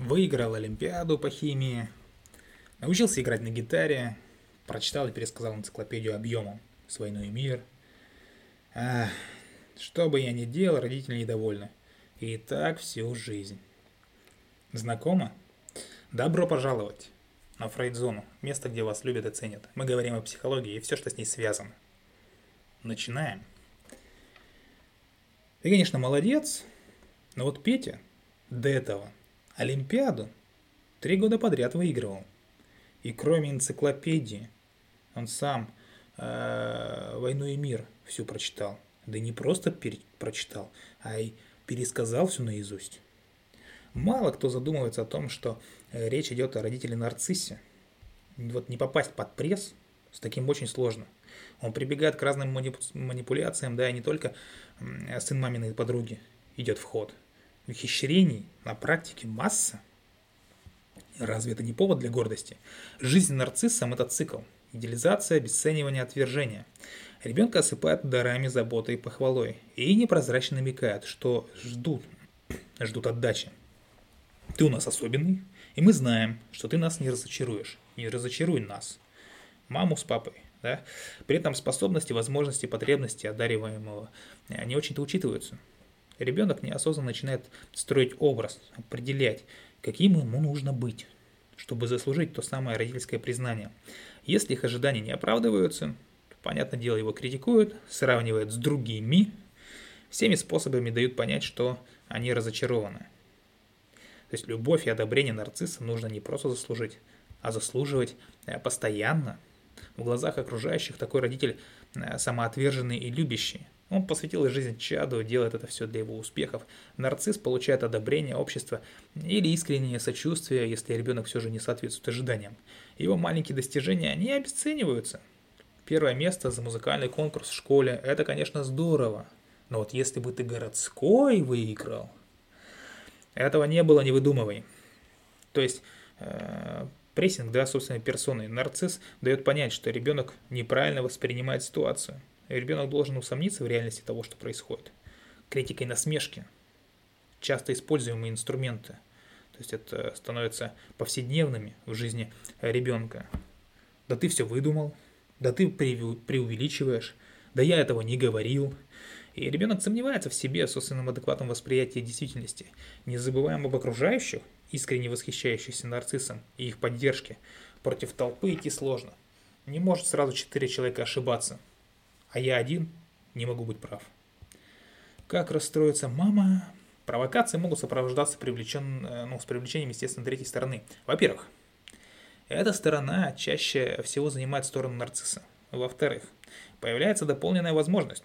выиграл Олимпиаду по химии, научился играть на гитаре, прочитал и пересказал энциклопедию объемом с «Войной и мир». Ах, что бы я ни делал, родители недовольны. И так всю жизнь. Знакомо? Добро пожаловать на Фрейдзону, место, где вас любят и ценят. Мы говорим о психологии и все, что с ней связано. Начинаем. Ты, конечно, молодец, но вот Петя до этого Олимпиаду три года подряд выигрывал. И кроме энциклопедии, он сам э, «Войну и мир» всю прочитал. Да не просто прочитал, а и пересказал всю наизусть. Мало кто задумывается о том, что э, речь идет о родителе нарциссе. Вот не попасть под пресс с таким очень сложно. Он прибегает к разным манипуляциям, да, и не только сын маминой подруги идет в ход – ухищрений на практике масса. Разве это не повод для гордости? Жизнь нарциссом – это цикл. Идеализация, обесценивание, отвержение. Ребенка осыпают дарами, заботой и похвалой. И непрозрачно намекают, что ждут, ждут отдачи. Ты у нас особенный, и мы знаем, что ты нас не разочаруешь. Не разочаруй нас. Маму с папой. Да? При этом способности, возможности, потребности одариваемого не очень-то учитываются ребенок неосознанно начинает строить образ, определять, каким ему нужно быть, чтобы заслужить то самое родительское признание. Если их ожидания не оправдываются, то, понятное дело, его критикуют, сравнивают с другими, всеми способами дают понять, что они разочарованы. То есть любовь и одобрение нарцисса нужно не просто заслужить, а заслуживать э, постоянно. В глазах окружающих такой родитель э, самоотверженный и любящий – он посвятил жизнь чаду, делает это все для его успехов. Нарцисс получает одобрение общества или искреннее сочувствие, если ребенок все же не соответствует ожиданиям. Его маленькие достижения не обесцениваются. Первое место за музыкальный конкурс в школе – это, конечно, здорово. Но вот если бы ты городской выиграл, этого не было, не выдумывай. То есть э, прессинг, да, собственной персоной, нарцисс дает понять, что ребенок неправильно воспринимает ситуацию – ребенок должен усомниться в реальности того, что происходит. Критика и насмешки – часто используемые инструменты. То есть это становится повседневными в жизни ребенка. Да ты все выдумал, да ты преувеличиваешь, да я этого не говорил. И ребенок сомневается в себе, собственном адекватном восприятии действительности. Не забываем об окружающих, искренне восхищающихся нарциссом и их поддержке. Против толпы идти сложно. Не может сразу четыре человека ошибаться – а я один не могу быть прав. Как расстроится мама? Провокации могут сопровождаться привлечен, э, ну, с привлечением, естественно, третьей стороны. Во-первых, эта сторона чаще всего занимает сторону нарцисса. Во-вторых, появляется дополненная возможность.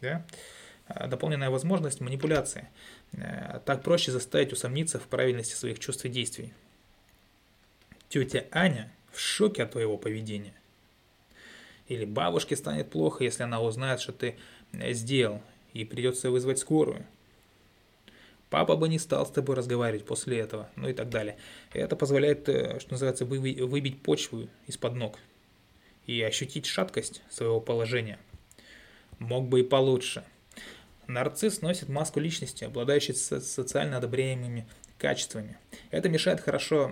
Да? Э, дополненная возможность манипуляции. Э, так проще заставить усомниться в правильности своих чувств и действий. Тетя Аня в шоке от твоего поведения – или бабушке станет плохо, если она узнает, что ты э, сделал, и придется вызвать скорую. Папа бы не стал с тобой разговаривать после этого, ну и так далее. Это позволяет, э, что называется, выбить почву из-под ног и ощутить шаткость своего положения. Мог бы и получше. Нарцисс носит маску личности, обладающей социально одобряемыми качествами. Это мешает хорошо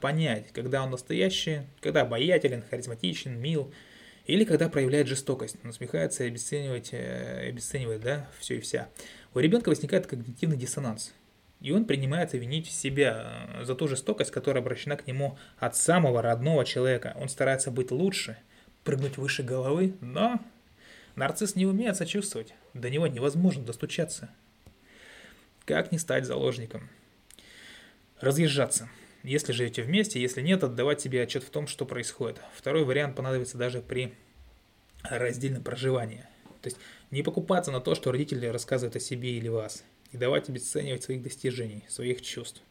понять, когда он настоящий, когда обаятелен, харизматичен, мил – или когда проявляет жестокость, насмехается и обесценивает, э, обесценивает да, все и вся. У ребенка возникает когнитивный диссонанс. И он принимается винить себя э, за ту жестокость, которая обращена к нему от самого родного человека. Он старается быть лучше, прыгнуть выше головы, но нарцисс не умеет сочувствовать. До него невозможно достучаться. Как не стать заложником? Разъезжаться. Если живете вместе, если нет, отдавать себе отчет в том, что происходит. Второй вариант понадобится даже при раздельном проживании. То есть не покупаться на то, что родители рассказывают о себе или вас. Не давать обесценивать своих достижений, своих чувств.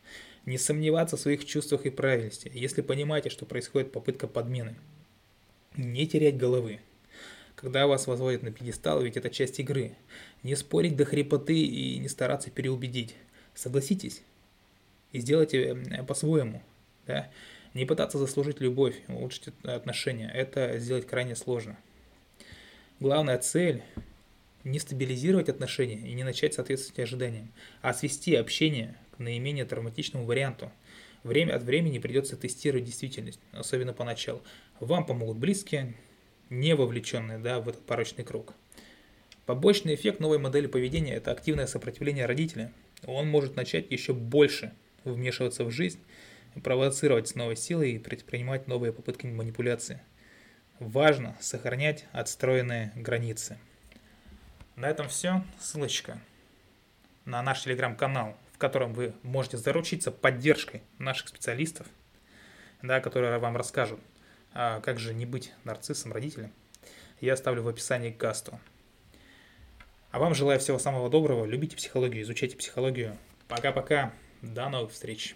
Не сомневаться в своих чувствах и правильности, если понимаете, что происходит попытка подмены. Не терять головы. Когда вас возводят на пьедестал, ведь это часть игры. Не спорить до хрипоты и не стараться переубедить. Согласитесь, и сделайте по-своему. Да? Не пытаться заслужить любовь, улучшить отношения. Это сделать крайне сложно. Главная цель – не стабилизировать отношения и не начать соответствовать ожиданиям, а свести общение к наименее травматичному варианту. Время от времени придется тестировать действительность, особенно поначалу. Вам помогут близкие, не вовлеченные да, в этот порочный круг. Побочный эффект новой модели поведения – это активное сопротивление родителя. Он может начать еще больше вмешиваться в жизнь, провоцировать с новой силой и предпринимать новые попытки манипуляции. Важно сохранять отстроенные границы. На этом все. Ссылочка на наш телеграм-канал, в котором вы можете заручиться поддержкой наших специалистов, да, которые вам расскажут, а как же не быть нарциссом родителем, я оставлю в описании к касту. А вам желаю всего самого доброго, любите психологию, изучайте психологию. Пока-пока, до новых встреч.